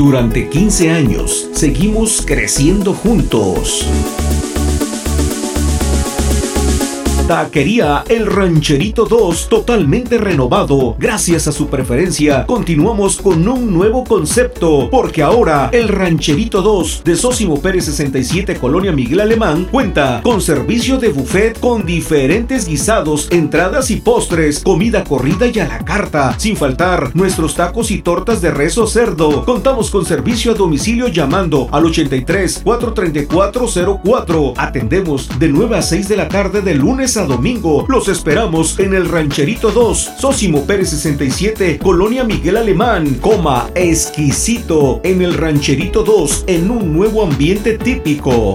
Durante 15 años, seguimos creciendo juntos. Taquería El Rancherito 2, totalmente renovado. Gracias a su preferencia, continuamos con un nuevo concepto, porque ahora El Rancherito 2 de Sósimo Pérez 67, Colonia Miguel Alemán, cuenta con servicio de buffet con diferentes guisados, entradas y postres, comida corrida y a la carta, sin faltar nuestros tacos y tortas de res o cerdo. Contamos con servicio a domicilio llamando al 83 434 04. Atendemos de 9 a 6 de la tarde de lunes a domingo. Los esperamos en el Rancherito 2, Sósimo Pérez 67, Colonia Miguel Alemán. Coma exquisito en el Rancherito 2 en un nuevo ambiente típico.